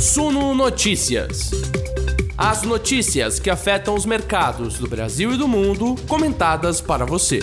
Suno Notícias. As notícias que afetam os mercados do Brasil e do mundo, comentadas para você.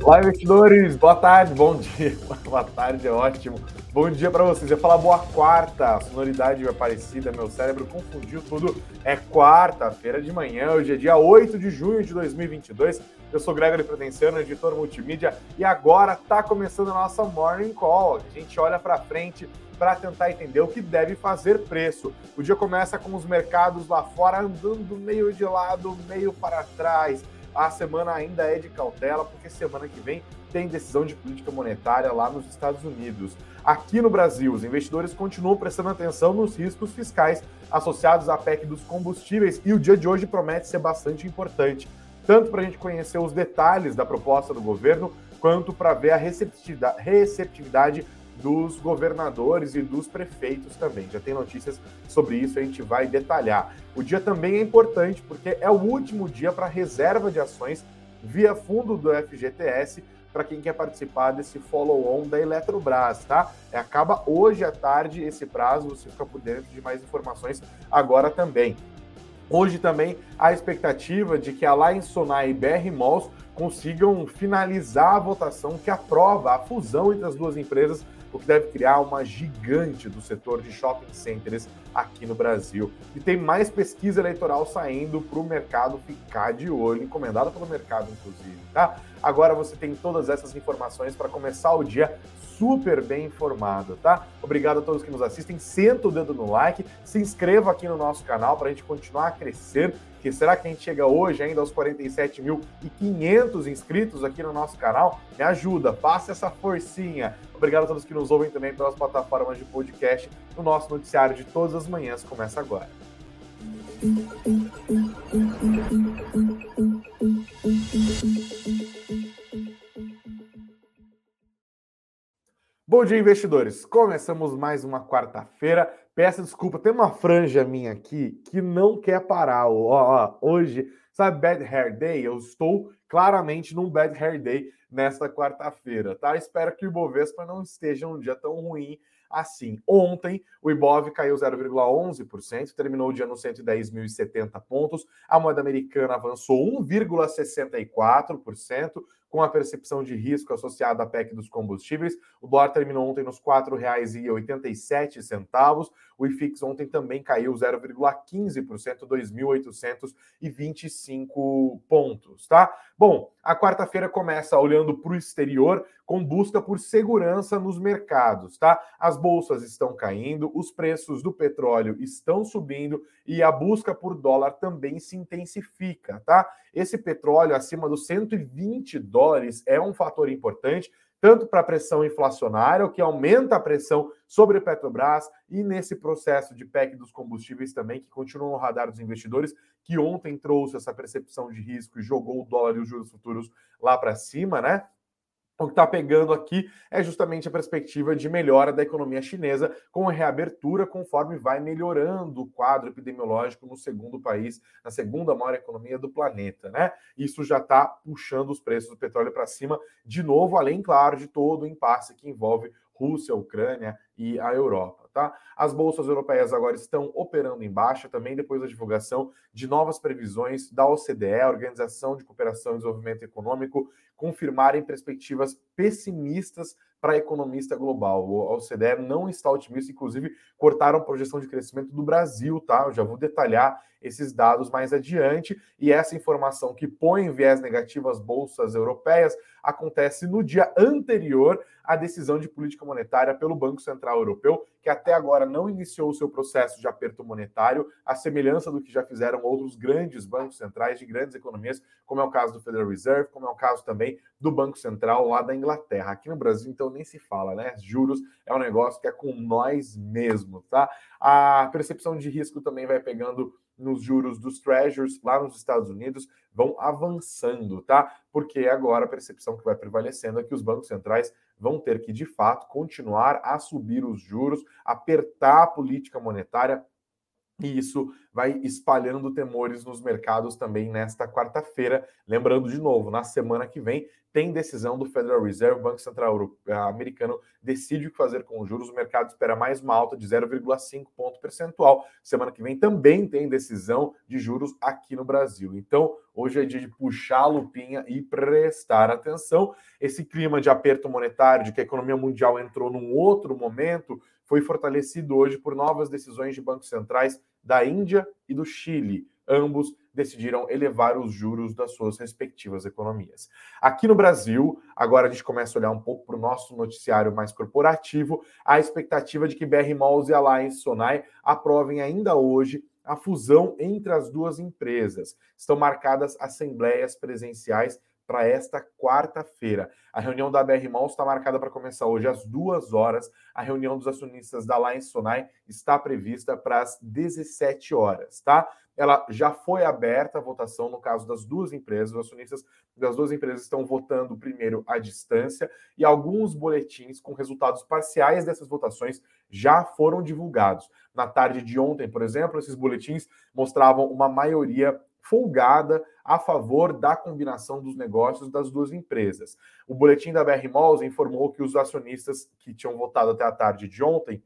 Olá, investidores! Boa tarde, bom dia. Boa tarde, é ótimo. Bom dia para vocês. Eu ia falar boa quarta, a sonoridade é parecida, meu cérebro confundiu tudo. É quarta-feira de manhã, hoje é dia 8 de junho de 2022. Eu sou Gregory Prudenciano, editor multimídia, e agora tá começando a nossa Morning Call. A gente olha para frente para tentar entender o que deve fazer preço. O dia começa com os mercados lá fora andando meio de lado, meio para trás. A semana ainda é de cautela, porque semana que vem tem decisão de política monetária lá nos Estados Unidos. Aqui no Brasil, os investidores continuam prestando atenção nos riscos fiscais associados à PEC dos combustíveis e o dia de hoje promete ser bastante importante, tanto para a gente conhecer os detalhes da proposta do governo, quanto para ver a receptividade dos governadores e dos prefeitos também. Já tem notícias sobre isso, a gente vai detalhar. O dia também é importante porque é o último dia para reserva de ações via fundo do FGTS para quem quer participar desse follow-on da Eletrobras, tá? É, acaba hoje à tarde esse prazo, você fica por dentro de mais informações agora também. Hoje também a expectativa de que a Lion Sonai e BR Malls consigam finalizar a votação que aprova a fusão entre as duas empresas o que deve criar uma gigante do setor de shopping centers aqui no Brasil. E tem mais pesquisa eleitoral saindo para o mercado ficar de olho, encomendada pelo mercado, inclusive, tá? Agora você tem todas essas informações para começar o dia super bem informado, tá? Obrigado a todos que nos assistem. Senta o dedo no like, se inscreva aqui no nosso canal para a gente continuar a crescer que será que a gente chega hoje ainda aos 47.500 inscritos aqui no nosso canal? Me ajuda, faça essa forcinha. Obrigado a todos que nos ouvem também pelas plataformas de podcast. O nosso noticiário de todas as manhãs começa agora. Bom dia, investidores. Começamos mais uma quarta-feira. Peço desculpa, tem uma franja minha aqui que não quer parar. Ó, ó, hoje, sabe, Bad Hair Day? Eu estou claramente num Bad Hair Day nesta quarta-feira, tá? Espero que o Ibovespa não esteja um dia tão ruim assim. Ontem, o Ibov caiu 0,11%, terminou o dia nos 110.070 pontos. A moeda americana avançou 1,64%, com a percepção de risco associada à PEC dos combustíveis. O dólar terminou ontem nos R$ 4,87. O IFIX ontem também caiu 0,15%, 2.825 pontos, tá? Bom, a quarta-feira começa olhando para o exterior com busca por segurança nos mercados, tá? As bolsas estão caindo, os preços do petróleo estão subindo e a busca por dólar também se intensifica, tá? Esse petróleo acima dos 120 dólares é um fator importante, tanto para a pressão inflacionária, o que aumenta a pressão sobre a Petrobras, e nesse processo de PEC dos combustíveis também, que continua no radar dos investidores, que ontem trouxe essa percepção de risco e jogou o dólar e os juros futuros lá para cima, né? O que está pegando aqui é justamente a perspectiva de melhora da economia chinesa com a reabertura conforme vai melhorando o quadro epidemiológico no segundo país, na segunda maior economia do planeta, né? Isso já está puxando os preços do petróleo para cima de novo, além, claro, de todo o impasse que envolve Rússia, Ucrânia e a Europa. Tá? As bolsas europeias agora estão operando em baixa, também depois da divulgação de novas previsões da OCDE, Organização de Cooperação e Desenvolvimento Econômico, confirmarem perspectivas pessimistas para economista global. A OCDE não está otimista, inclusive cortaram a projeção de crescimento do Brasil, tá? Eu já vou detalhar esses dados mais adiante. E essa informação que põe em viés negativo as bolsas europeias acontece no dia anterior à decisão de política monetária pelo Banco Central Europeu, que até agora não iniciou o seu processo de aperto monetário, à semelhança do que já fizeram outros grandes bancos centrais de grandes economias, como é o caso do Federal Reserve, como é o caso também do Banco Central lá da Inglaterra. Aqui no Brasil, então, nem se fala, né? Juros é um negócio que é com nós mesmos, tá? A percepção de risco também vai pegando nos juros dos treasures lá nos Estados Unidos vão avançando, tá? Porque agora a percepção que vai prevalecendo é que os bancos centrais vão ter que, de fato, continuar a subir os juros, apertar a política monetária e isso vai espalhando temores nos mercados também nesta quarta-feira. Lembrando de novo, na semana que vem tem decisão do Federal Reserve, Banco Central eh, Americano decide o que fazer com os juros. O mercado espera mais uma alta de 0,5 ponto percentual. Semana que vem também tem decisão de juros aqui no Brasil. Então, hoje é dia de puxar a lupinha e prestar atenção. Esse clima de aperto monetário, de que a economia mundial entrou num outro momento, foi fortalecido hoje por novas decisões de bancos centrais da Índia e do Chile. Ambos decidiram elevar os juros das suas respectivas economias. Aqui no Brasil, agora a gente começa a olhar um pouco para o nosso noticiário mais corporativo, a expectativa de que BR Malls e Alliance Sonai aprovem ainda hoje a fusão entre as duas empresas. Estão marcadas assembleias presenciais para esta quarta-feira. A reunião da BR Malls está marcada para começar hoje às duas horas. A reunião dos acionistas da Alliance Sonai está prevista para as 17 horas, tá? ela já foi aberta a votação no caso das duas empresas. Os acionistas das duas empresas estão votando primeiro à distância e alguns boletins com resultados parciais dessas votações já foram divulgados. Na tarde de ontem, por exemplo, esses boletins mostravam uma maioria folgada a favor da combinação dos negócios das duas empresas. O boletim da BR Malls informou que os acionistas que tinham votado até a tarde de ontem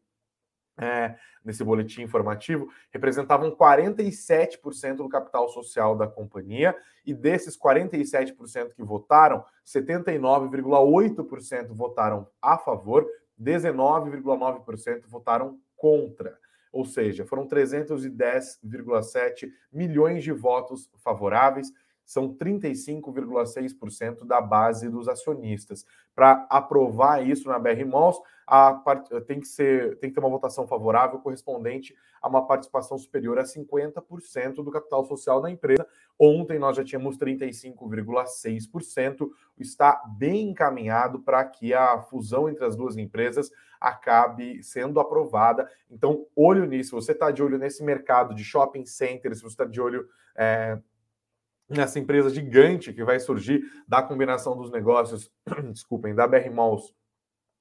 é, nesse boletim informativo, representavam 47% do capital social da companhia, e desses 47% que votaram, 79,8% votaram a favor, 19,9% votaram contra. Ou seja, foram 310,7 milhões de votos favoráveis, são 35,6% da base dos acionistas. Para aprovar isso na BR Malls, part... tem, que ser... tem que ter uma votação favorável correspondente a uma participação superior a 50% do capital social da empresa. Ontem nós já tínhamos 35,6%. Está bem encaminhado para que a fusão entre as duas empresas acabe sendo aprovada. Então, olho nisso. Você está de olho nesse mercado de shopping centers, você está de olho. É nessa empresa gigante que vai surgir da combinação dos negócios, desculpem, da BR Malls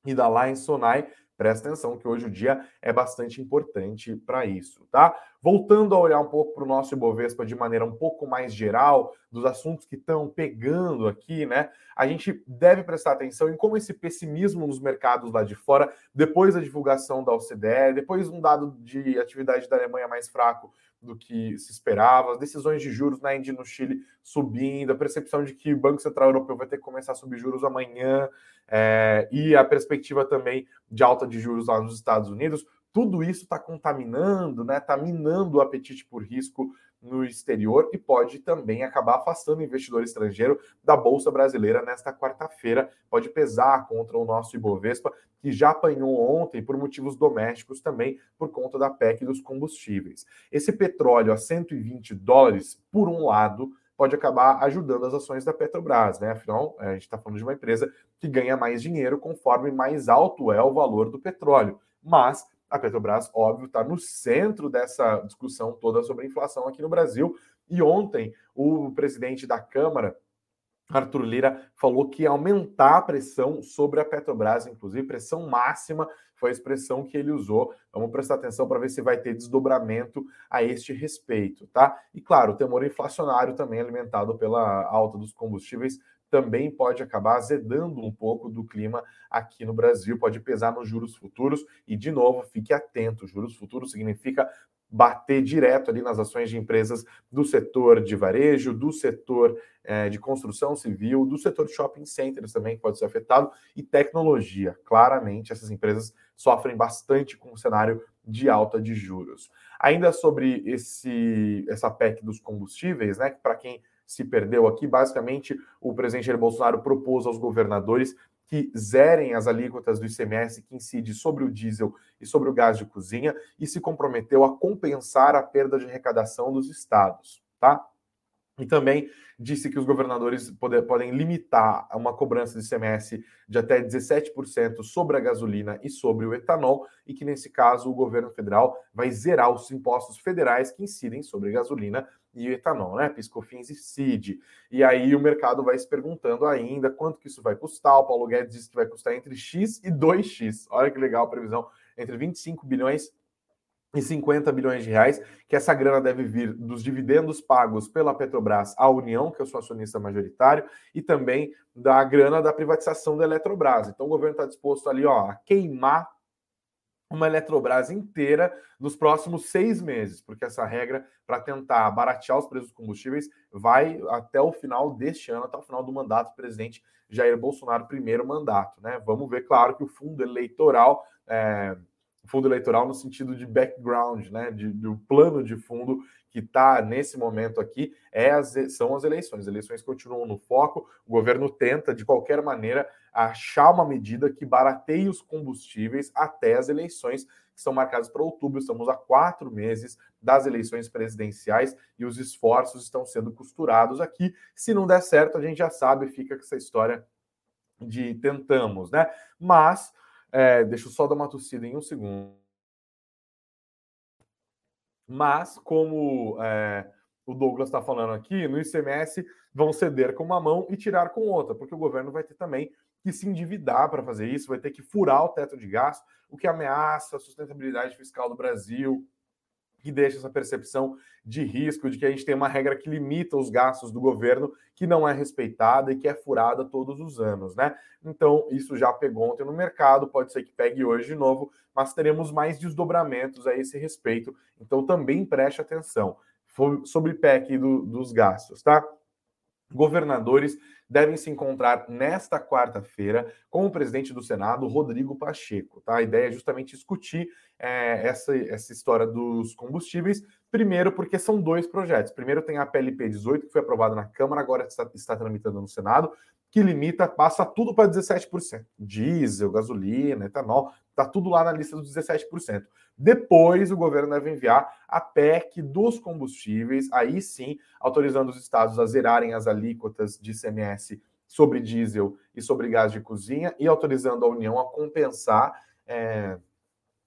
e da Line Sonai. Presta atenção que hoje o dia é bastante importante para isso, tá? Voltando a olhar um pouco para o nosso Ibovespa de maneira um pouco mais geral, dos assuntos que estão pegando aqui, né? A gente deve prestar atenção em como esse pessimismo nos mercados lá de fora, depois da divulgação da OCDE, depois um dado de atividade da Alemanha mais fraco, do que se esperava, as decisões de juros na Índia e no Chile subindo, a percepção de que o Banco Central Europeu vai ter que começar a subir juros amanhã, é, e a perspectiva também de alta de juros lá nos Estados Unidos, tudo isso está contaminando, né? Está minando o apetite por risco no exterior e pode também acabar afastando o investidor estrangeiro da Bolsa Brasileira nesta quarta-feira. Pode pesar contra o nosso Ibovespa, que já apanhou ontem por motivos domésticos também, por conta da PEC dos combustíveis. Esse petróleo a 120 dólares, por um lado, pode acabar ajudando as ações da Petrobras, né? Afinal, a gente está falando de uma empresa que ganha mais dinheiro conforme mais alto é o valor do petróleo. Mas a Petrobras, óbvio, está no centro dessa discussão toda sobre inflação aqui no Brasil. E ontem, o presidente da Câmara, Arthur Lira, falou que aumentar a pressão sobre a Petrobras, inclusive pressão máxima foi a expressão que ele usou. Vamos prestar atenção para ver se vai ter desdobramento a este respeito, tá? E claro, o temor inflacionário também alimentado pela alta dos combustíveis também pode acabar azedando um pouco do clima aqui no Brasil, pode pesar nos juros futuros. E, de novo, fique atento: juros futuros significa bater direto ali nas ações de empresas do setor de varejo, do setor eh, de construção civil, do setor de shopping centers também, que pode ser afetado, e tecnologia. Claramente, essas empresas sofrem bastante com o cenário de alta de juros. Ainda sobre esse, essa PEC dos combustíveis, né? Para quem se perdeu aqui. Basicamente, o presidente Jair Bolsonaro propôs aos governadores que zerem as alíquotas do ICMS que incide sobre o diesel e sobre o gás de cozinha e se comprometeu a compensar a perda de arrecadação dos estados, tá? E também disse que os governadores poder, podem limitar uma cobrança de ICMS de até 17% sobre a gasolina e sobre o etanol, e que, nesse caso, o governo federal vai zerar os impostos federais que incidem sobre gasolina e o etanol, né? Piscofins e CID. E aí o mercado vai se perguntando ainda quanto que isso vai custar. O Paulo Guedes disse que vai custar entre X e 2X. Olha que legal a previsão, entre 25 bilhões e 50 bilhões de reais, que essa grana deve vir dos dividendos pagos pela Petrobras à União, que é o seu acionista majoritário, e também da grana da privatização da Eletrobras. Então o governo está disposto ali ó, a queimar uma Eletrobras inteira nos próximos seis meses, porque essa regra para tentar baratear os preços dos combustíveis vai até o final deste ano, até o final do mandato do presidente Jair Bolsonaro, primeiro mandato. Né? Vamos ver, claro, que o fundo eleitoral. É fundo eleitoral no sentido de background, né, de, do plano de fundo que está nesse momento aqui é as, são as eleições. As eleições continuam no foco. O governo tenta, de qualquer maneira, achar uma medida que barateie os combustíveis até as eleições que estão marcadas para outubro. Estamos a quatro meses das eleições presidenciais e os esforços estão sendo costurados aqui. Se não der certo, a gente já sabe, fica com essa história de tentamos, né? Mas é, deixa eu só dar uma tossida em um segundo. Mas, como é, o Douglas está falando aqui, no ICMS vão ceder com uma mão e tirar com outra, porque o governo vai ter também que se endividar para fazer isso, vai ter que furar o teto de gasto, o que ameaça a sustentabilidade fiscal do Brasil, que deixa essa percepção de risco de que a gente tem uma regra que limita os gastos do governo, que não é respeitada e que é furada todos os anos, né? Então, isso já pegou ontem no mercado, pode ser que pegue hoje de novo, mas teremos mais desdobramentos a esse respeito. Então, também preste atenção sobre PEC do, dos gastos, tá? Governadores devem se encontrar nesta quarta-feira com o presidente do Senado, Rodrigo Pacheco. Tá? A ideia é justamente discutir é, essa, essa história dos combustíveis. Primeiro, porque são dois projetos. Primeiro tem a PLP 18, que foi aprovada na Câmara, agora está, está tramitando no Senado, que limita, passa tudo para 17%. Diesel, gasolina, etanol, está tudo lá na lista dos 17%. Depois, o governo deve enviar a PEC dos combustíveis, aí sim, autorizando os estados a zerarem as alíquotas de ICMS sobre diesel e sobre gás de cozinha e autorizando a União a compensar. É,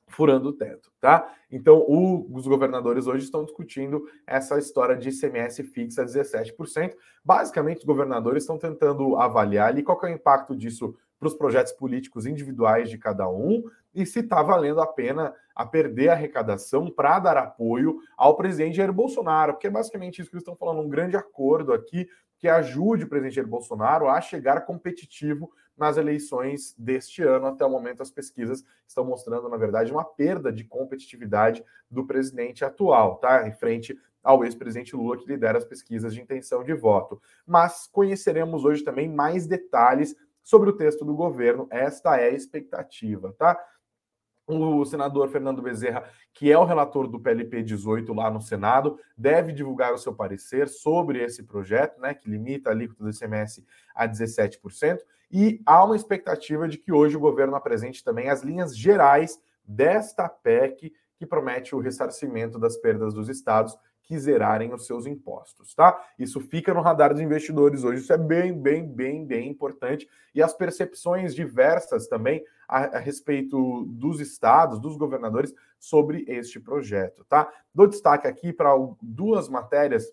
furando o teto, tá? Então, o, os governadores hoje estão discutindo essa história de ICMS fixa a 17%. Basicamente, os governadores estão tentando avaliar ali qual é o impacto disso para os projetos políticos individuais de cada um e se está valendo a pena a perder a arrecadação para dar apoio ao presidente Jair Bolsonaro, porque é basicamente isso que eles estão falando, um grande acordo aqui que ajude o presidente Jair Bolsonaro a chegar competitivo nas eleições deste ano. Até o momento, as pesquisas estão mostrando, na verdade, uma perda de competitividade do presidente atual, tá? Em frente ao ex-presidente Lula, que lidera as pesquisas de intenção de voto. Mas conheceremos hoje também mais detalhes sobre o texto do governo. Esta é a expectativa, tá? O senador Fernando Bezerra, que é o relator do PLP 18 lá no Senado, deve divulgar o seu parecer sobre esse projeto, né, que limita a alíquota do ICMS a 17%, e há uma expectativa de que hoje o governo apresente também as linhas gerais desta PEC, que promete o ressarcimento das perdas dos estados que zerarem os seus impostos, tá? Isso fica no radar dos investidores hoje, isso é bem, bem, bem, bem importante. E as percepções diversas também a, a respeito dos estados, dos governadores, sobre este projeto, tá? Dou destaque aqui para duas matérias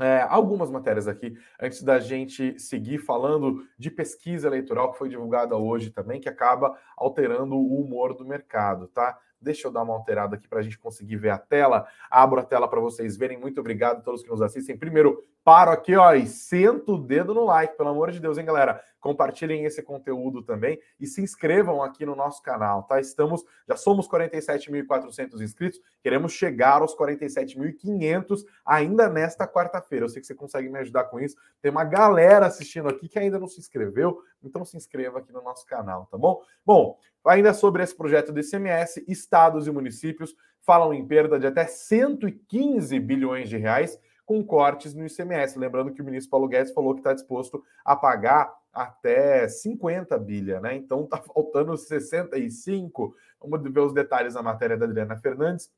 é, algumas matérias aqui, antes da gente seguir falando de pesquisa eleitoral que foi divulgada hoje também, que acaba alterando o humor do mercado, tá? Deixa eu dar uma alterada aqui para a gente conseguir ver a tela. Abro a tela para vocês verem. Muito obrigado a todos que nos assistem. Primeiro, paro aqui, ó, e sento o dedo no like, pelo amor de Deus, hein, galera? Compartilhem esse conteúdo também e se inscrevam aqui no nosso canal, tá? Estamos, já somos 47.400 inscritos, queremos chegar aos 47.500 ainda nesta quarta-feira. Eu sei que você consegue me ajudar com isso. Tem uma galera assistindo aqui que ainda não se inscreveu, então se inscreva aqui no nosso canal, tá bom? Bom, ainda sobre esse projeto do ICMS, estados e municípios falam em perda de até 115 bilhões de reais com cortes no ICMS. Lembrando que o ministro Paulo Guedes falou que está disposto a pagar até 50 bilha, né? Então está faltando 65. Vamos ver os detalhes na matéria da Adriana Fernandes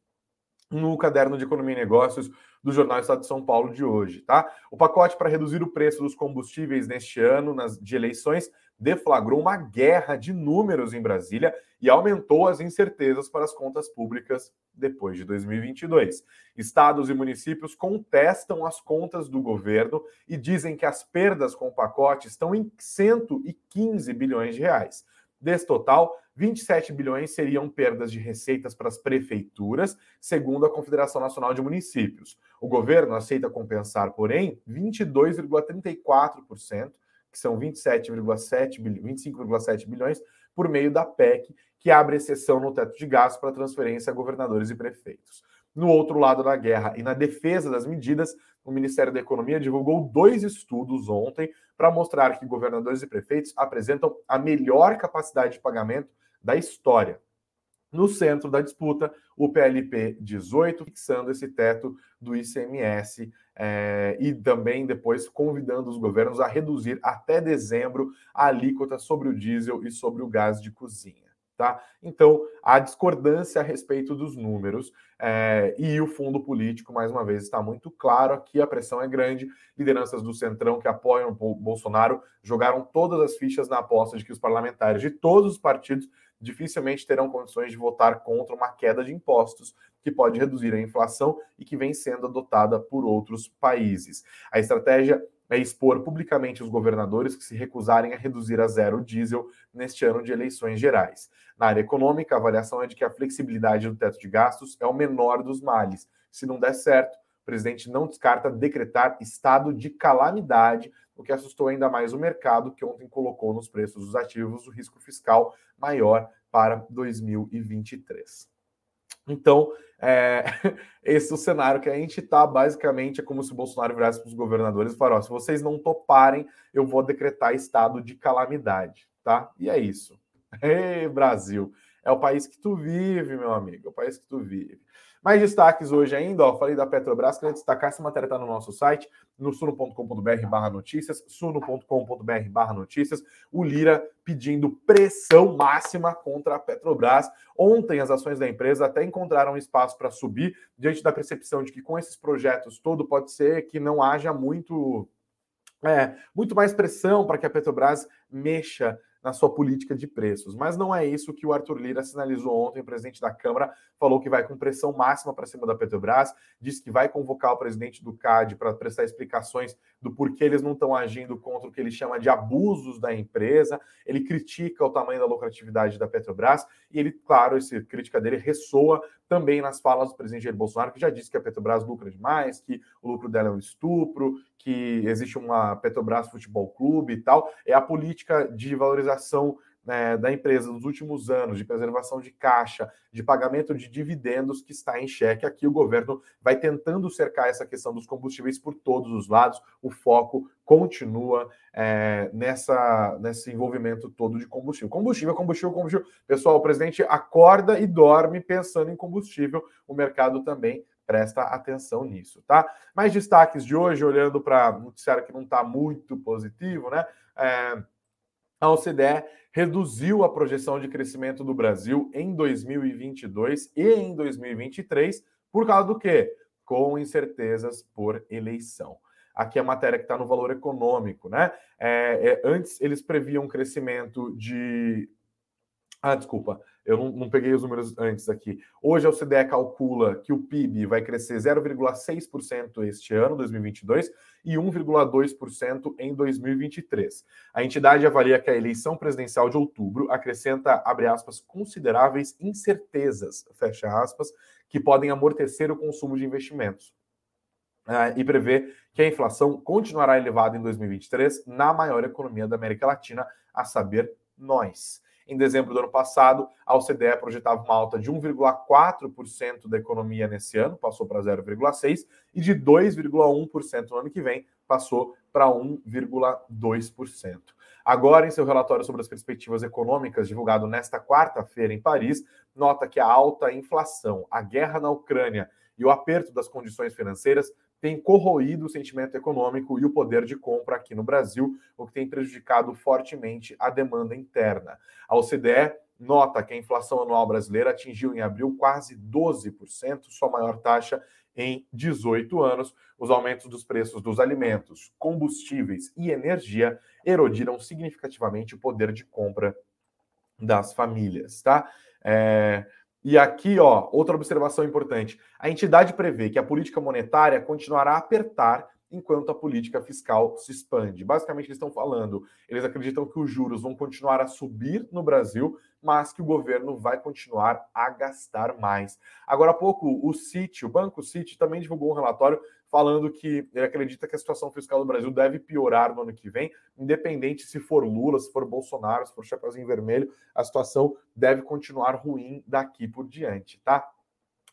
no caderno de Economia e Negócios do Jornal Estado de São Paulo de hoje, tá? O pacote para reduzir o preço dos combustíveis neste ano nas de eleições deflagrou uma guerra de números em Brasília e aumentou as incertezas para as contas públicas depois de 2022. Estados e municípios contestam as contas do governo e dizem que as perdas com o pacote estão em 115 bilhões de reais. Desse total, 27 bilhões seriam perdas de receitas para as prefeituras, segundo a Confederação Nacional de Municípios. O governo aceita compensar, porém, 22,34%, que são 27,7 bilhões, 25,7 bilhões, por meio da PEC, que abre exceção no teto de gastos para transferência a governadores e prefeitos. No outro lado da guerra e na defesa das medidas, o Ministério da Economia divulgou dois estudos ontem para mostrar que governadores e prefeitos apresentam a melhor capacidade de pagamento da história. No centro da disputa, o PLP 18, fixando esse teto do ICMS é, e também depois convidando os governos a reduzir até dezembro a alíquota sobre o diesel e sobre o gás de cozinha. Tá? Então, a discordância a respeito dos números é, e o fundo político, mais uma vez, está muito claro aqui, a pressão é grande. Lideranças do Centrão que apoiam o Bolsonaro jogaram todas as fichas na aposta de que os parlamentares de todos os partidos dificilmente terão condições de votar contra uma queda de impostos que pode reduzir a inflação e que vem sendo adotada por outros países. A estratégia é expor publicamente os governadores que se recusarem a reduzir a zero o diesel neste ano de eleições gerais. Na área econômica, a avaliação é de que a flexibilidade do teto de gastos é o menor dos males. Se não der certo, o presidente não descarta decretar estado de calamidade, o que assustou ainda mais o mercado, que ontem colocou nos preços dos ativos o risco fiscal maior para 2023. Então, é, esse é o cenário que a gente está, basicamente, é como se o Bolsonaro virasse para os governadores e falasse: se vocês não toparem, eu vou decretar estado de calamidade, tá? E é isso. Ei, Brasil, é o país que tu vive, meu amigo, é o país que tu vive. Mais destaques hoje ainda, ó, falei da Petrobras, queria destacar, essa matéria está no nosso site, no suno.com.br barra notícias, suno.com.br barra notícias, o Lira pedindo pressão máxima contra a Petrobras. Ontem as ações da empresa até encontraram espaço para subir, diante da percepção de que com esses projetos todo pode ser que não haja muito, é, muito mais pressão para que a Petrobras mexa na sua política de preços. Mas não é isso que o Arthur Lira sinalizou ontem, o presidente da Câmara falou que vai com pressão máxima para cima da Petrobras, disse que vai convocar o presidente do CAD para prestar explicações do porquê eles não estão agindo contra o que ele chama de abusos da empresa. Ele critica o tamanho da lucratividade da Petrobras e ele, claro, essa crítica dele ressoa também nas falas do presidente Jair Bolsonaro, que já disse que a Petrobras lucra demais, que o lucro dela é um estupro, que existe uma Petrobras Futebol Clube e tal. É a política de valorização né, da empresa nos últimos anos, de preservação de caixa, de pagamento de dividendos que está em xeque. Aqui o governo vai tentando cercar essa questão dos combustíveis por todos os lados. O foco continua é, nessa, nesse envolvimento todo de combustível. Combustível, combustível, combustível. Pessoal, o presidente acorda e dorme pensando em combustível. O mercado também presta atenção nisso, tá? Mais destaques de hoje, olhando para noticiário que não está muito positivo, né? É, a OCDE reduziu a projeção de crescimento do Brasil em 2022 e em 2023 por causa do quê? Com incertezas por eleição. Aqui a matéria que está no valor econômico, né? É, é, antes eles previam um crescimento de. Ah, desculpa, eu não, não, peguei os números antes aqui. Hoje a OCDE calcula que o PIB vai crescer 0,6% este ano, 2022, e 1,2% em 2023. A entidade avalia que a eleição presidencial de outubro acrescenta, abre aspas, consideráveis incertezas, fecha aspas, que podem amortecer o consumo de investimentos. Uh, e prevê que a inflação continuará elevada em 2023 na maior economia da América Latina, a saber, nós. Em dezembro do ano passado, a OCDE projetava uma alta de 1,4% da economia nesse ano, passou para 0,6%, e de 2,1% no ano que vem, passou para 1,2%. Agora, em seu relatório sobre as perspectivas econômicas, divulgado nesta quarta-feira em Paris, nota que a alta inflação, a guerra na Ucrânia e o aperto das condições financeiras tem corroído o sentimento econômico e o poder de compra aqui no Brasil, o que tem prejudicado fortemente a demanda interna. A OCDE nota que a inflação anual brasileira atingiu em abril quase 12%, sua maior taxa em 18 anos. Os aumentos dos preços dos alimentos, combustíveis e energia erodiram significativamente o poder de compra das famílias, tá? É, e aqui, ó, outra observação importante. A entidade prevê que a política monetária continuará a apertar enquanto a política fiscal se expande. Basicamente, eles estão falando, eles acreditam que os juros vão continuar a subir no Brasil, mas que o governo vai continuar a gastar mais. Agora há pouco, o Citi, o Banco Citi, também divulgou um relatório falando que ele acredita que a situação fiscal do Brasil deve piorar no ano que vem, independente se for Lula, se for Bolsonaro, se for Chapeuzinho Vermelho, a situação deve continuar ruim daqui por diante, tá?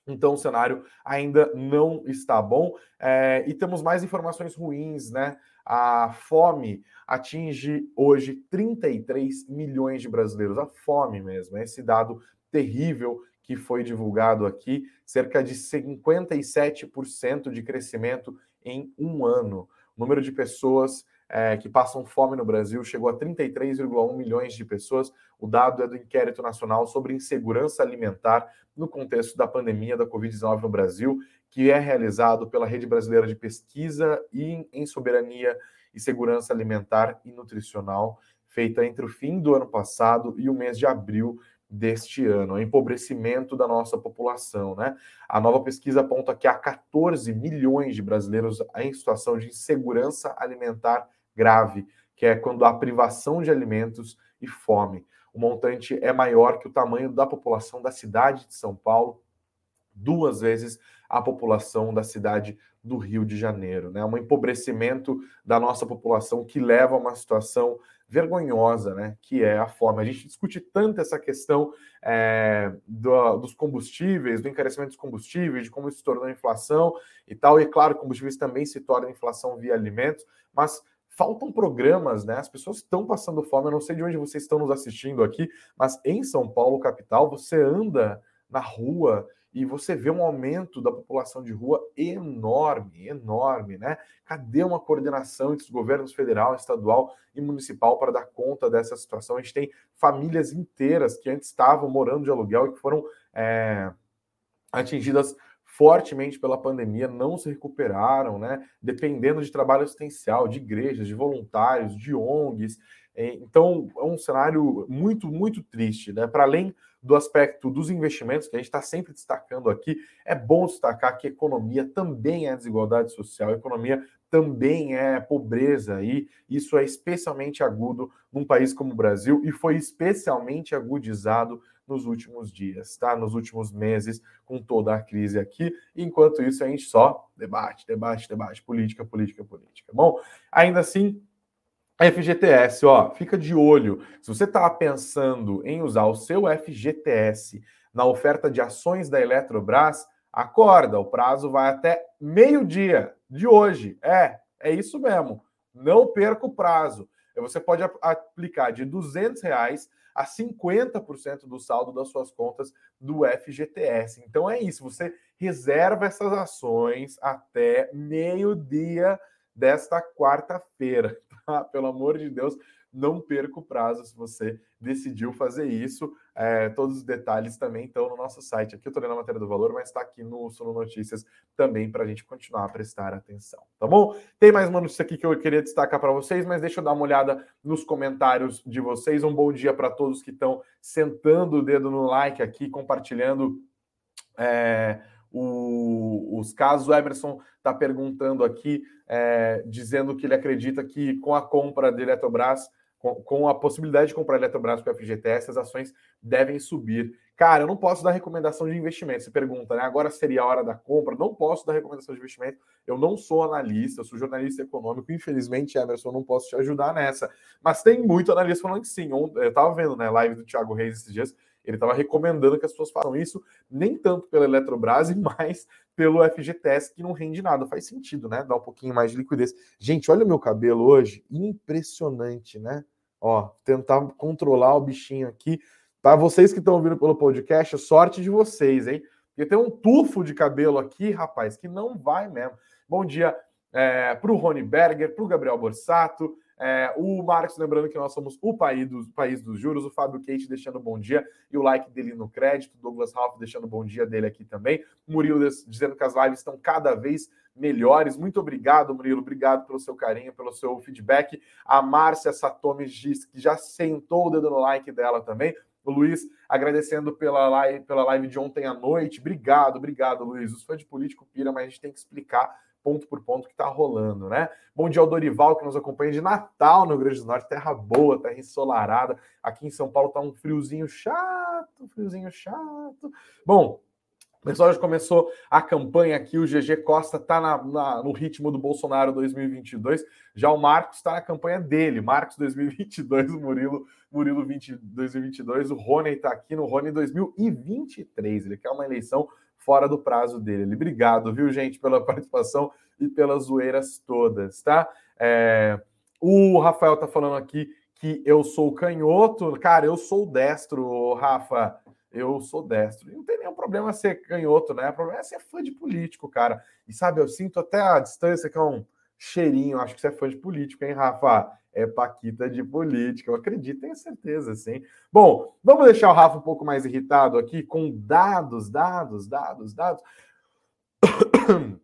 Então o cenário ainda não está bom é, e temos mais informações ruins, né? A fome atinge hoje 33 milhões de brasileiros. A fome mesmo, é esse dado terrível que foi divulgado aqui, cerca de 57% de crescimento em um ano. O número de pessoas é, que passam fome no Brasil chegou a 33,1 milhões de pessoas. O dado é do Inquérito Nacional sobre Insegurança Alimentar no contexto da pandemia da Covid-19 no Brasil, que é realizado pela Rede Brasileira de Pesquisa em Soberania e Segurança Alimentar e Nutricional, feita entre o fim do ano passado e o mês de abril deste ano, o empobrecimento da nossa população, né? A nova pesquisa aponta que há 14 milhões de brasileiros em situação de insegurança alimentar grave, que é quando há privação de alimentos e fome. O montante é maior que o tamanho da população da cidade de São Paulo, duas vezes a população da cidade do Rio de Janeiro, né? Um empobrecimento da nossa população que leva a uma situação vergonhosa, né? Que é a fome. A gente discute tanto essa questão é, do, dos combustíveis, do encarecimento dos combustíveis, de como isso se tornou inflação e tal. E claro, combustíveis também se tornam inflação via alimentos, mas faltam programas, né? As pessoas estão passando fome. Eu não sei de onde vocês estão nos assistindo aqui, mas em São Paulo, capital, você anda na rua e você vê um aumento da população de rua enorme, enorme, né? Cadê uma coordenação entre os governos federal, estadual e municipal para dar conta dessa situação? A gente tem famílias inteiras que antes estavam morando de aluguel e que foram é, atingidas fortemente pela pandemia, não se recuperaram, né? Dependendo de trabalho assistencial, de igrejas, de voluntários, de ONGs. Então, é um cenário muito, muito triste, né? Para além do aspecto dos investimentos, que a gente está sempre destacando aqui, é bom destacar que economia também é desigualdade social, economia também é pobreza, e isso é especialmente agudo num país como o Brasil e foi especialmente agudizado nos últimos dias, tá? Nos últimos meses, com toda a crise aqui. Enquanto isso, a gente só debate, debate, debate, política, política, política. Bom, ainda assim, FGTS, ó, fica de olho. Se você estava pensando em usar o seu FGTS na oferta de ações da Eletrobras, acorda, o prazo vai até meio-dia de hoje. É, é isso mesmo. Não perca o prazo. Você pode aplicar de 200 reais a 50% do saldo das suas contas do FGTS. Então é isso, você reserva essas ações até meio-dia desta quarta-feira. Tá? Pelo amor de Deus, não perca o prazo se você decidiu fazer isso. É, todos os detalhes também estão no nosso site. Aqui eu estou lendo a matéria do valor, mas está aqui no Sono Notícias também para a gente continuar a prestar atenção. Tá bom? Tem mais uma notícia aqui que eu queria destacar para vocês, mas deixa eu dar uma olhada nos comentários de vocês. Um bom dia para todos que estão sentando o dedo no like aqui, compartilhando. É, o, os casos. O Emerson está perguntando aqui, é, dizendo que ele acredita que com a compra da Eletrobras, com, com, a possibilidade de comprar a Eletrobras com a FGTS, as ações devem subir. Cara, eu não posso dar recomendação de investimento. Você pergunta, né? Agora seria a hora da compra? Não posso dar recomendação de investimento. Eu não sou analista, eu sou jornalista econômico. Infelizmente, Emerson, não posso te ajudar nessa. Mas tem muito analista falando que sim. Eu estava vendo, né, live do Thiago Reis esses dias ele estava recomendando que as pessoas façam isso, nem tanto pela Eletrobras, mas pelo FGTS, que não rende nada. Faz sentido, né? Dá um pouquinho mais de liquidez. Gente, olha o meu cabelo hoje. Impressionante, né? Ó, tentar controlar o bichinho aqui. Para vocês que estão ouvindo pelo podcast, sorte de vocês, hein? Porque tem um tufo de cabelo aqui, rapaz, que não vai mesmo. Bom dia é, para o Rony Berger, para o Gabriel Borsato, é, o Marcos, lembrando que nós somos o país dos, país dos juros, o Fábio Kate deixando bom dia e o like dele no crédito, Douglas Ralph deixando bom dia dele aqui também, Murilo dizendo que as lives estão cada vez melhores. Muito obrigado, Murilo, obrigado pelo seu carinho, pelo seu feedback. A Márcia Satomi diz que já sentou o dedo no like dela também. O Luiz agradecendo pela live, pela live de ontem à noite. Obrigado, obrigado, Luiz. Os fãs de político pira, mas a gente tem que explicar ponto por ponto que está rolando, né? Bom dia ao Dorival, que nos acompanha de Natal no Rio Grande do Norte, terra boa, terra ensolarada. Aqui em São Paulo tá um friozinho chato, friozinho chato. Bom, pessoal já começou a campanha aqui, o GG Costa está no ritmo do Bolsonaro 2022, já o Marcos está na campanha dele, Marcos 2022, o Murilo, Murilo 20, 2022, o Rony está aqui no Rony 2023, ele quer uma eleição fora do prazo dele. Ele, obrigado, viu, gente, pela participação e pelas zoeiras todas, tá? É, o Rafael está falando aqui que eu sou canhoto, cara, eu sou destro, Rafa, eu sou destro. E não tem nenhum problema ser canhoto, né? O problema é ser fã de político, cara. E sabe, eu sinto até a distância que é um cheirinho. Acho que você é fã de político, hein, Rafa? É Paquita de política. Eu acredito, tenho certeza, sim. Bom, vamos deixar o Rafa um pouco mais irritado aqui com dados, dados, dados, dados.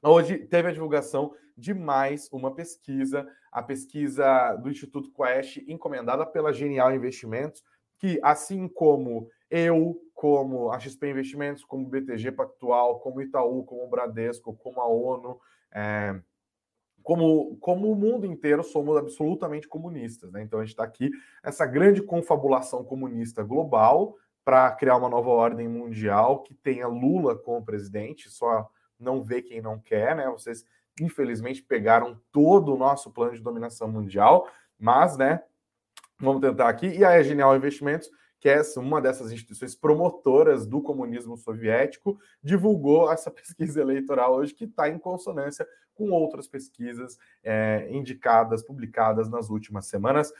Hoje teve a divulgação de mais uma pesquisa, a pesquisa do Instituto Quest, encomendada pela Genial Investimentos, que, assim como eu, como a XP Investimentos, como BTG Pactual, como Itaú, como o Bradesco, como a ONU, é, como, como o mundo inteiro, somos absolutamente comunistas. Né? Então a gente está aqui, essa grande confabulação comunista global para criar uma nova ordem mundial que tenha Lula como presidente, só não vê quem não quer, né? Vocês, infelizmente, pegaram todo o nosso plano de dominação mundial, mas, né, vamos tentar aqui. E a Genial Investimentos que é uma dessas instituições promotoras do comunismo soviético, divulgou essa pesquisa eleitoral hoje, que está em consonância com outras pesquisas é, indicadas, publicadas nas últimas semanas,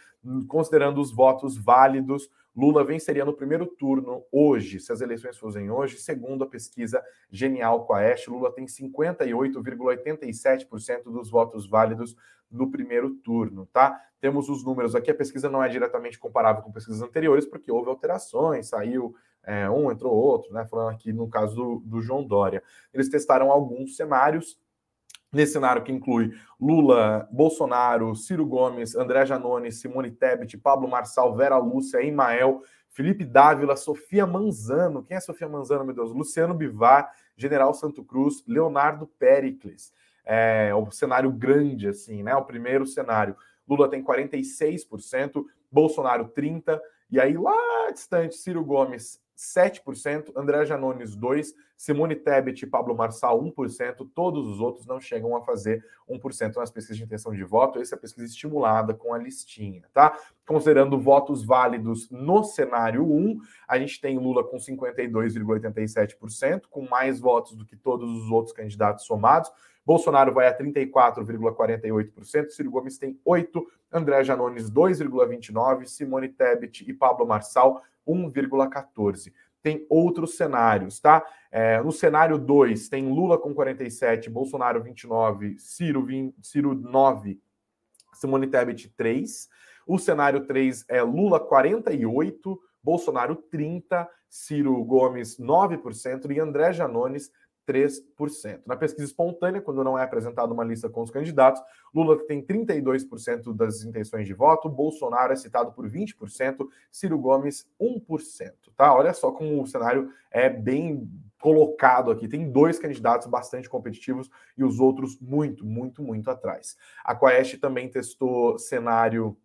considerando os votos válidos. Lula venceria no primeiro turno hoje, se as eleições fossem hoje, segundo a pesquisa Genial Quaest, Lula tem 58,87% dos votos válidos no primeiro turno, tá? Temos os números aqui, a pesquisa não é diretamente comparável com pesquisas anteriores, porque houve alterações, saiu é, um, entrou outro, né? Falando aqui no caso do, do João Dória. Eles testaram alguns cenários, nesse cenário que inclui Lula, Bolsonaro, Ciro Gomes, André Janone, Simone Tebet, Pablo Marçal, Vera Lúcia, Emael, Felipe Dávila, Sofia Manzano, quem é Sofia Manzano, meu Deus? Luciano Bivar, General Santo Cruz, Leonardo Pericles é, o cenário grande, assim, né? O primeiro cenário. Lula tem 46%, Bolsonaro 30%, e aí lá distante, Ciro Gomes 7%, André Janones 2%, Simone Tebet e Pablo Marçal 1%, todos os outros não chegam a fazer 1% nas pesquisas de intenção de voto. Essa é a pesquisa estimulada com a listinha, tá? Considerando votos válidos no cenário 1, a gente tem Lula com 52,87%, com mais votos do que todos os outros candidatos somados. Bolsonaro vai a 34,48%, Ciro Gomes tem 8%, André Janones 2,29%, Simone Tebet e Pablo Marçal 1,14%. Tem outros cenários, tá? É, no cenário 2, tem Lula com 47, Bolsonaro 29, Ciro, 20, Ciro 9, Simone Tebet 3. O cenário 3 é Lula 48, Bolsonaro 30, Ciro Gomes 9% e André Janones 3%. Na pesquisa espontânea, quando não é apresentada uma lista com os candidatos, Lula tem 32% das intenções de voto, Bolsonaro é citado por 20%, Ciro Gomes 1%, tá? Olha só como o cenário é bem colocado aqui. Tem dois candidatos bastante competitivos e os outros muito, muito, muito atrás. A Quaest também testou cenário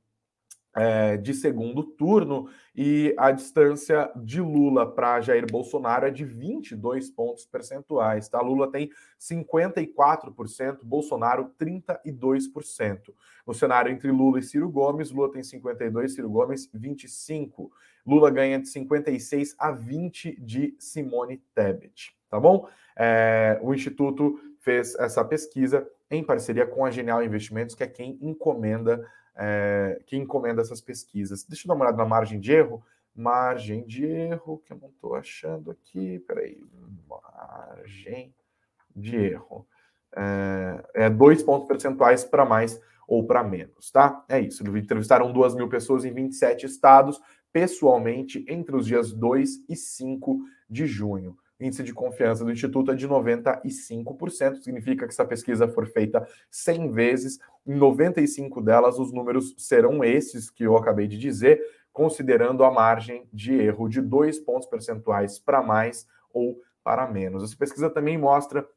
é, de segundo turno e a distância de Lula para Jair Bolsonaro é de 22 pontos percentuais. Tá? Lula tem 54%, Bolsonaro 32%. No cenário entre Lula e Ciro Gomes, Lula tem 52, Ciro Gomes 25. Lula ganha de 56 a 20 de Simone Tebet. Tá bom? É, o Instituto fez essa pesquisa em parceria com a Genial Investimentos, que é quem encomenda é, que encomenda essas pesquisas. Deixa eu dar uma olhada na margem de erro. Margem de erro, que eu não estou achando aqui. Peraí. Margem de erro. É, é dois pontos percentuais para mais ou para menos, tá? É isso. Entrevistaram duas mil pessoas em 27 estados, pessoalmente, entre os dias 2 e 5 de junho índice de confiança do Instituto é de 95%, significa que se a pesquisa for feita 100 vezes, em 95 delas os números serão esses que eu acabei de dizer, considerando a margem de erro de dois pontos percentuais para mais ou para menos. Essa pesquisa também mostra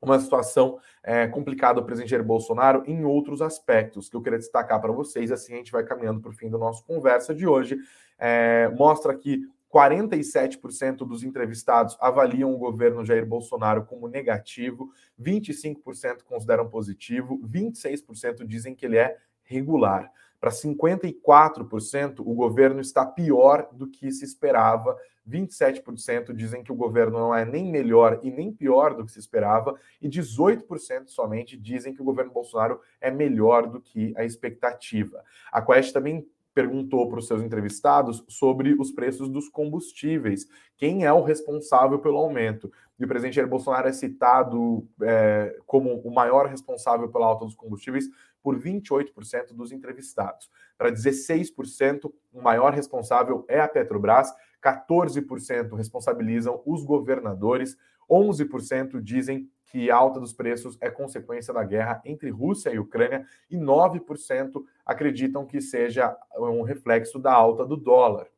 uma situação é, complicada o presidente Jair Bolsonaro em outros aspectos que eu queria destacar para vocês. Assim a gente vai caminhando para o fim do nosso conversa de hoje. É, mostra que 47% dos entrevistados avaliam o governo Jair Bolsonaro como negativo, 25% consideram positivo, 26% dizem que ele é regular. Para 54%, o governo está pior do que se esperava. 27% dizem que o governo não é nem melhor e nem pior do que se esperava. E 18% somente dizem que o governo Bolsonaro é melhor do que a expectativa. A Quest também perguntou para os seus entrevistados sobre os preços dos combustíveis. Quem é o responsável pelo aumento? E o presidente Jair Bolsonaro é citado é, como o maior responsável pela alta dos combustíveis por 28% dos entrevistados. Para 16%, o maior responsável é a Petrobras, 14% responsabilizam os governadores, 11% dizem que a alta dos preços é consequência da guerra entre Rússia e Ucrânia e 9% acreditam que seja um reflexo da alta do dólar.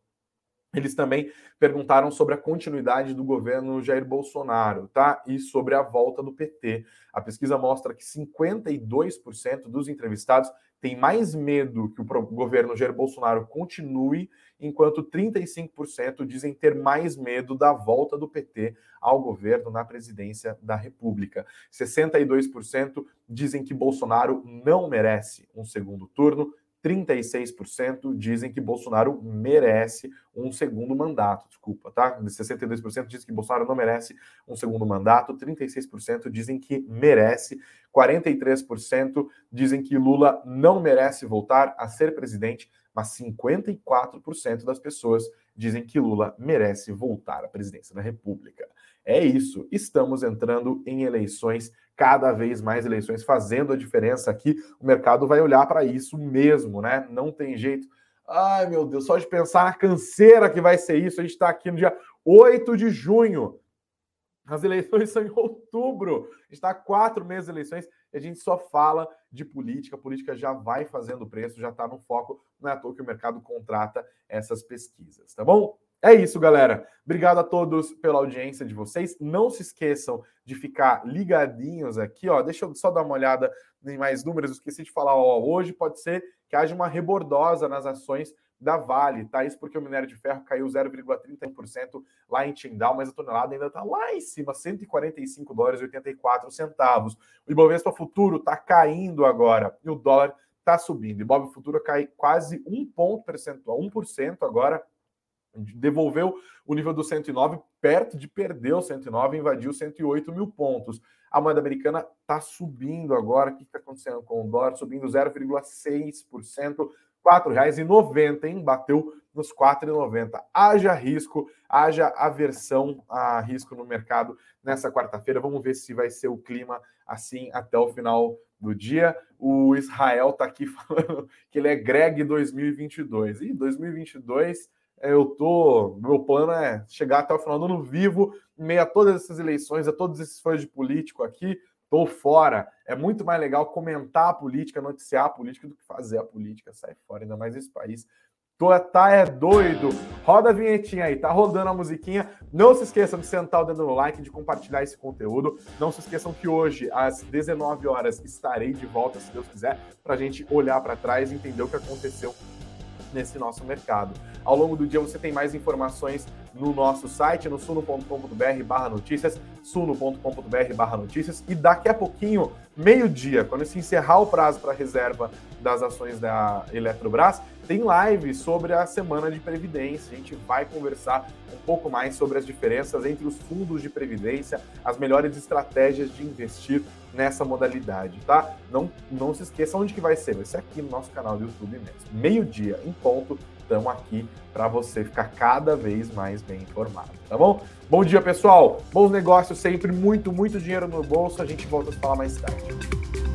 Eles também perguntaram sobre a continuidade do governo Jair Bolsonaro, tá? E sobre a volta do PT. A pesquisa mostra que 52% dos entrevistados têm mais medo que o governo Jair Bolsonaro continue, enquanto 35% dizem ter mais medo da volta do PT ao governo na presidência da República. 62% dizem que Bolsonaro não merece um segundo turno, 36% dizem que Bolsonaro merece um segundo mandato. Desculpa, tá? 62% dizem que Bolsonaro não merece um segundo mandato, 36% dizem que merece, 43% dizem que Lula não merece voltar a ser presidente, mas 54% das pessoas dizem que Lula merece voltar à presidência da República. É isso, estamos entrando em eleições, cada vez mais eleições fazendo a diferença aqui. O mercado vai olhar para isso mesmo, né? Não tem jeito. Ai, meu Deus, só de pensar na canseira que vai ser isso. A gente está aqui no dia 8 de junho. As eleições são em outubro. Está quatro meses de eleições a gente só fala de política. A política já vai fazendo preço, já está no foco. Não é à toa que o mercado contrata essas pesquisas, tá bom? É isso, galera. Obrigado a todos pela audiência de vocês. Não se esqueçam de ficar ligadinhos aqui, ó. Deixa eu só dar uma olhada em mais números. Eu esqueci de falar, ó. Hoje pode ser que haja uma rebordosa nas ações da Vale, tá? Isso porque o minério de ferro caiu 0,31% lá em Tindal, mas a tonelada ainda está lá em cima, 145 dólares e 84 centavos. O Ibovespa futuro está caindo agora e o dólar está subindo. O Ibovespa futuro cai quase um ponto percentual, 1% agora devolveu o nível do 109 perto de perder o 109 invadiu 108 mil pontos. A moeda americana está subindo agora. O que está acontecendo com o dólar? Subindo 0,6%, R$ 4,90, hein? Bateu nos 4,90. Haja risco, haja aversão a risco no mercado nessa quarta-feira. Vamos ver se vai ser o clima assim até o final do dia. O Israel está aqui falando que ele é Greg 2022. E 2022 eu tô. Meu plano é chegar até o final do ano vivo, em meio a todas essas eleições, a todos esses fãs de político aqui. Tô fora. É muito mais legal comentar a política, noticiar a política do que fazer a política. Sai fora, ainda mais nesse país. Tô, tá é doido. Roda a vinhetinha aí, tá rodando a musiquinha. Não se esqueçam de sentar o dedo no like, de compartilhar esse conteúdo. Não se esqueçam que hoje, às 19 horas, estarei de volta, se Deus quiser, para a gente olhar para trás e entender o que aconteceu nesse nosso mercado. Ao longo do dia você tem mais informações no nosso site, no suno.com.br barra notícias, suno.com.br barra notícias, e daqui a pouquinho, meio-dia, quando se encerrar o prazo para reserva das ações da Eletrobras, tem live sobre a semana de previdência. A gente vai conversar um pouco mais sobre as diferenças entre os fundos de previdência, as melhores estratégias de investir nessa modalidade, tá? Não, não se esqueça onde que vai ser, vai ser aqui no nosso canal do YouTube mesmo. Meio-dia, em ponto, estamos aqui para você ficar cada vez mais bem informado, tá bom? Bom dia, pessoal. Bons negócios sempre, muito, muito dinheiro no bolso. A gente volta a falar mais tarde.